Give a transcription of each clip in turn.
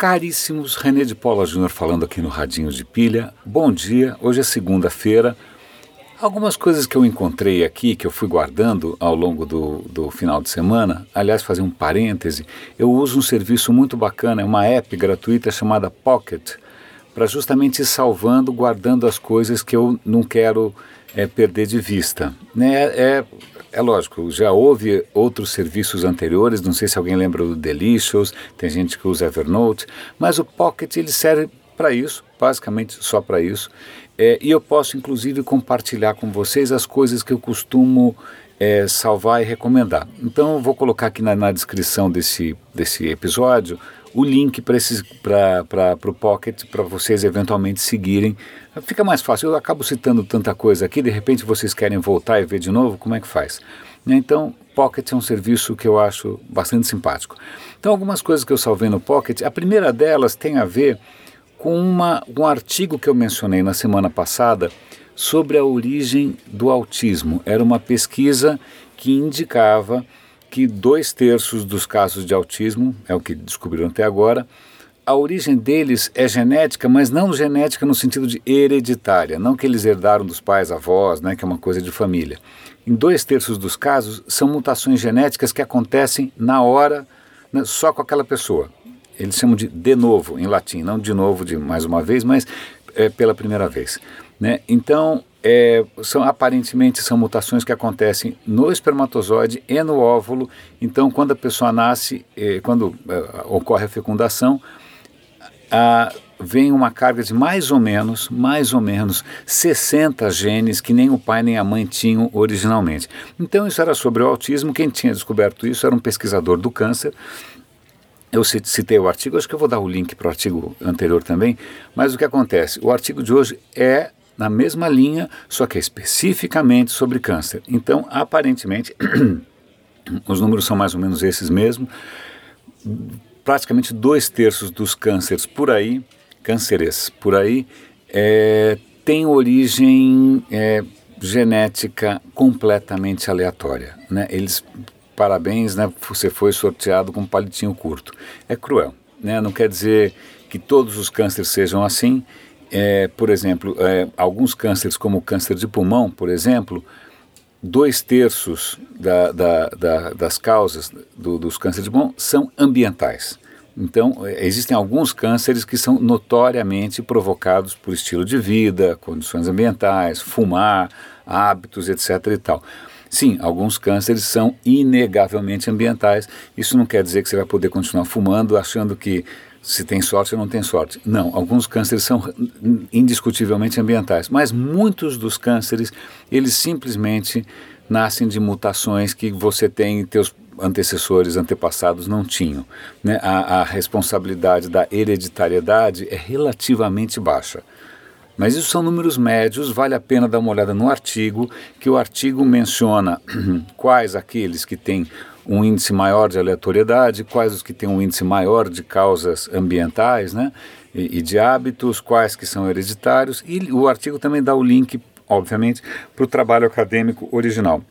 Caríssimos, René de Paula Júnior falando aqui no Radinho de Pilha. Bom dia, hoje é segunda-feira. Algumas coisas que eu encontrei aqui, que eu fui guardando ao longo do, do final de semana, aliás, fazer um parêntese, eu uso um serviço muito bacana, é uma app gratuita chamada Pocket, para justamente ir salvando, guardando as coisas que eu não quero é, perder de vista. Né? É, é lógico, já houve outros serviços anteriores, não sei se alguém lembra do Delicious, tem gente que usa Evernote, mas o Pocket ele serve para isso, basicamente só para isso. É, e eu posso inclusive compartilhar com vocês as coisas que eu costumo é, salvar e recomendar. Então eu vou colocar aqui na, na descrição desse, desse episódio o link para o Pocket para vocês eventualmente seguirem. Fica mais fácil. Eu acabo citando tanta coisa aqui, de repente vocês querem voltar e ver de novo, como é que faz? Então, Pocket é um serviço que eu acho bastante simpático. Então, algumas coisas que eu salvei no Pocket, a primeira delas tem a ver com uma, um artigo que eu mencionei na semana passada sobre a origem do autismo. Era uma pesquisa que indicava que dois terços dos casos de autismo, é o que descobriram até agora, a origem deles é genética, mas não genética no sentido de hereditária, não que eles herdaram dos pais, avós, né, que é uma coisa de família. Em dois terços dos casos, são mutações genéticas que acontecem na hora, né, só com aquela pessoa. Eles chamam de de novo, em latim, não de novo de mais uma vez, mas é, pela primeira vez. Né? Então, é, são aparentemente são mutações que acontecem no espermatozoide e no óvulo. Então, quando a pessoa nasce, é, quando é, ocorre a fecundação, a, vem uma carga de mais ou menos, mais ou menos 60 genes que nem o pai nem a mãe tinham originalmente. Então, isso era sobre o autismo. Quem tinha descoberto isso era um pesquisador do câncer. Eu citei o artigo, acho que eu vou dar o link para o artigo anterior também, mas o que acontece? O artigo de hoje é na mesma linha, só que é especificamente sobre câncer. Então, aparentemente, os números são mais ou menos esses mesmo. Praticamente dois terços dos cânceres por aí, cânceres por aí, é, tem origem é, genética completamente aleatória. Né? Eles, parabéns, né? você foi sorteado com um palitinho curto. É cruel. Né? Não quer dizer que todos os cânceres sejam assim é, por exemplo, é, alguns cânceres, como o câncer de pulmão, por exemplo, dois terços da, da, da, das causas do, dos cânceres de pulmão são ambientais. Então, é, existem alguns cânceres que são notoriamente provocados por estilo de vida, condições ambientais, fumar, hábitos, etc. e tal. Sim, alguns cânceres são inegavelmente ambientais. Isso não quer dizer que você vai poder continuar fumando achando que se tem sorte ou não tem sorte. Não, alguns cânceres são indiscutivelmente ambientais, mas muitos dos cânceres, eles simplesmente nascem de mutações que você tem e teus antecessores, antepassados não tinham. Né? A, a responsabilidade da hereditariedade é relativamente baixa. Mas isso são números médios, vale a pena dar uma olhada no artigo, que o artigo menciona quais aqueles que têm um índice maior de aleatoriedade, quais os que têm um índice maior de causas ambientais né, e, e de hábitos, quais que são hereditários, e o artigo também dá o link, obviamente, para o trabalho acadêmico original.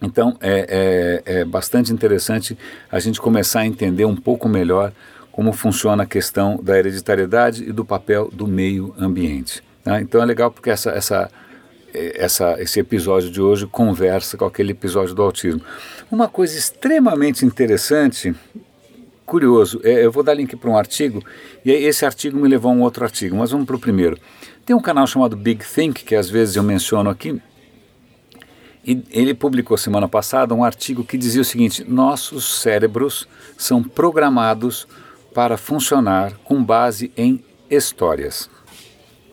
Então é, é, é bastante interessante a gente começar a entender um pouco melhor como funciona a questão da hereditariedade e do papel do meio ambiente. Tá? Então é legal porque essa, essa essa, esse episódio de hoje conversa com aquele episódio do autismo. Uma coisa extremamente interessante, curioso, é, eu vou dar link para um artigo, e esse artigo me levou a um outro artigo, mas vamos para o primeiro. Tem um canal chamado Big Think, que às vezes eu menciono aqui, e ele publicou semana passada um artigo que dizia o seguinte: nossos cérebros são programados para funcionar com base em histórias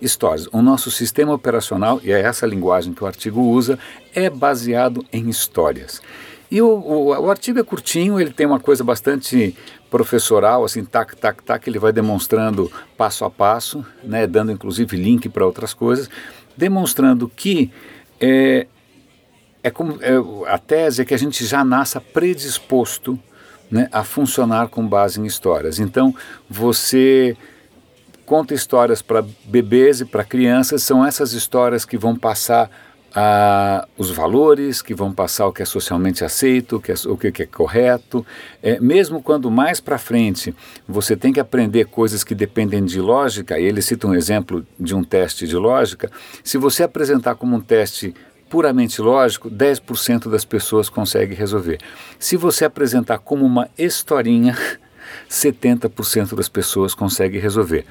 histórias. O nosso sistema operacional, e é essa linguagem que o artigo usa, é baseado em histórias. E o, o, o, artigo é curtinho, ele tem uma coisa bastante professoral, assim, tac, tac, tac, ele vai demonstrando passo a passo, né, dando inclusive link para outras coisas, demonstrando que é, é como, é, a tese é que a gente já nasça predisposto né, a funcionar com base em histórias. Então, você conta histórias para bebês e para crianças, são essas histórias que vão passar ah, os valores que vão passar o que é socialmente aceito, o que é, o que é correto. É, mesmo quando mais para frente você tem que aprender coisas que dependem de lógica, e ele cita um exemplo de um teste de lógica, se você apresentar como um teste puramente lógico, 10% das pessoas conseguem resolver. Se você apresentar como uma historinha, 70% das pessoas conseguem resolver.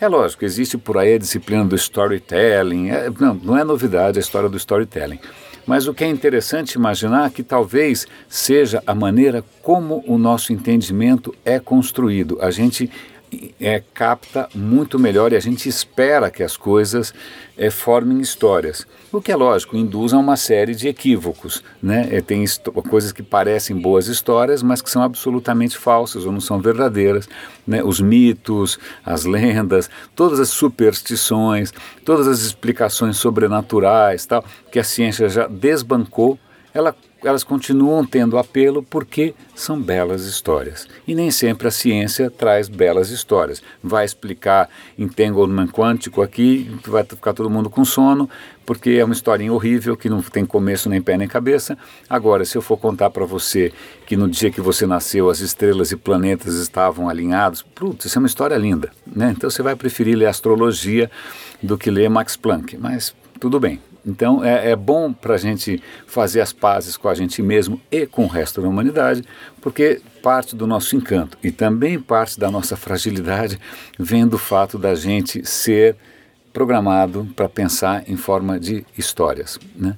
É lógico, existe por aí a disciplina do storytelling, é, não, não é novidade a história do storytelling. Mas o que é interessante imaginar é que talvez seja a maneira como o nosso entendimento é construído. A gente é, capta muito melhor e a gente espera que as coisas é, formem histórias. O que é lógico, induz a uma série de equívocos. Né? É, tem coisas que parecem boas histórias, mas que são absolutamente falsas ou não são verdadeiras. Né? Os mitos, as lendas, todas as superstições, todas as explicações sobrenaturais, tal, que a ciência já desbancou, ela elas continuam tendo apelo porque são belas histórias. E nem sempre a ciência traz belas histórias. Vai explicar entanglement quântico aqui, vai ficar todo mundo com sono, porque é uma historinha horrível que não tem começo nem pé nem cabeça. Agora, se eu for contar para você que no dia que você nasceu as estrelas e planetas estavam alinhados, putz, isso é uma história linda. Né? Então você vai preferir ler astrologia do que ler Max Planck, mas tudo bem. Então é, é bom para a gente fazer as pazes com a gente mesmo e com o resto da humanidade, porque parte do nosso encanto e também parte da nossa fragilidade vem do fato da gente ser programado para pensar em forma de histórias. Né?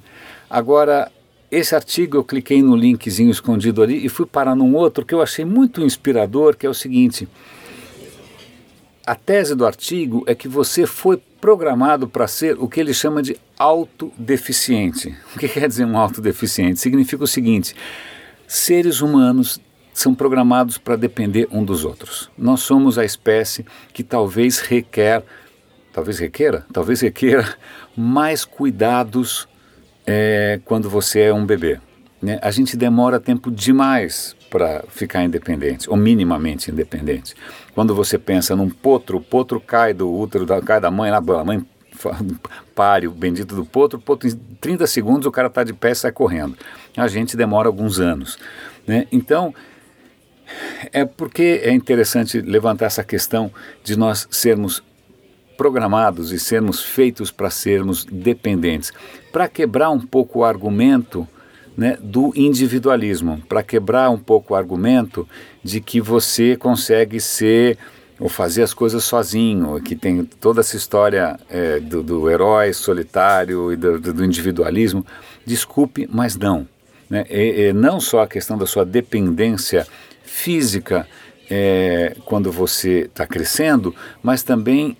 Agora, esse artigo eu cliquei no linkzinho escondido ali e fui parar num outro que eu achei muito inspirador, que é o seguinte. A tese do artigo é que você foi programado para ser o que ele chama de autodeficiente. O que quer dizer um autodeficiente? Significa o seguinte: seres humanos são programados para depender um dos outros. Nós somos a espécie que talvez requer, talvez requeira, talvez requeira mais cuidados é, quando você é um bebê. Né? A gente demora tempo demais para ficar independente, ou minimamente independente. Quando você pensa num potro, o potro cai do útero, da, cai da mãe, a mãe pare o bendito do potro, potro em 30 segundos o cara está de pé e sai correndo. A gente demora alguns anos. Né? Então, é porque é interessante levantar essa questão de nós sermos programados e sermos feitos para sermos dependentes. Para quebrar um pouco o argumento né, do individualismo, para quebrar um pouco o argumento de que você consegue ser ou fazer as coisas sozinho, que tem toda essa história é, do, do, herói solitário e do, do, individualismo. Desculpe, mas não. Né? E, e não só a questão da sua dependência física é, quando você está crescendo, mas também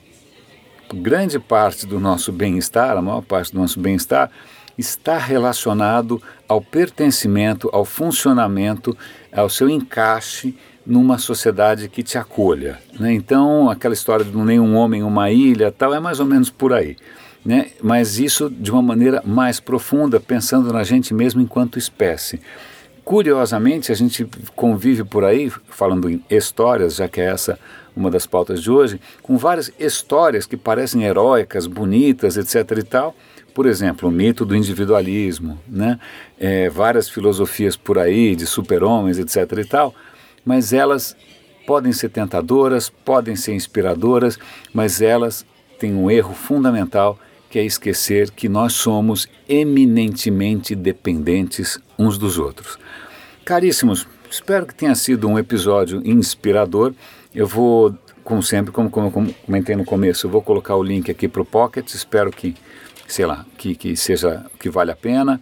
grande parte do nosso bem-estar, a maior parte do nosso bem-estar, está relacionado ao pertencimento, ao funcionamento, ao seu encaixe numa sociedade que te acolha. Né? Então, aquela história de nenhum homem, uma ilha, tal, é mais ou menos por aí. Né? Mas isso de uma maneira mais profunda, pensando na gente mesmo enquanto espécie. Curiosamente, a gente convive por aí, falando em histórias, já que é essa uma das pautas de hoje, com várias histórias que parecem heróicas, bonitas, etc. e tal, por exemplo, o mito do individualismo, né? É, várias filosofias por aí de super-homens, etc. e tal, mas elas podem ser tentadoras, podem ser inspiradoras, mas elas têm um erro fundamental que é esquecer que nós somos eminentemente dependentes uns dos outros. Caríssimos, espero que tenha sido um episódio inspirador. Eu vou, como sempre, como, como, como comentei no começo, eu vou colocar o link aqui para o Pocket. Espero que sei lá, que, que seja que vale a pena.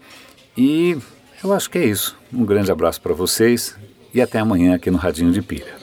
E eu acho que é isso. Um grande abraço para vocês e até amanhã aqui no Radinho de Pilha.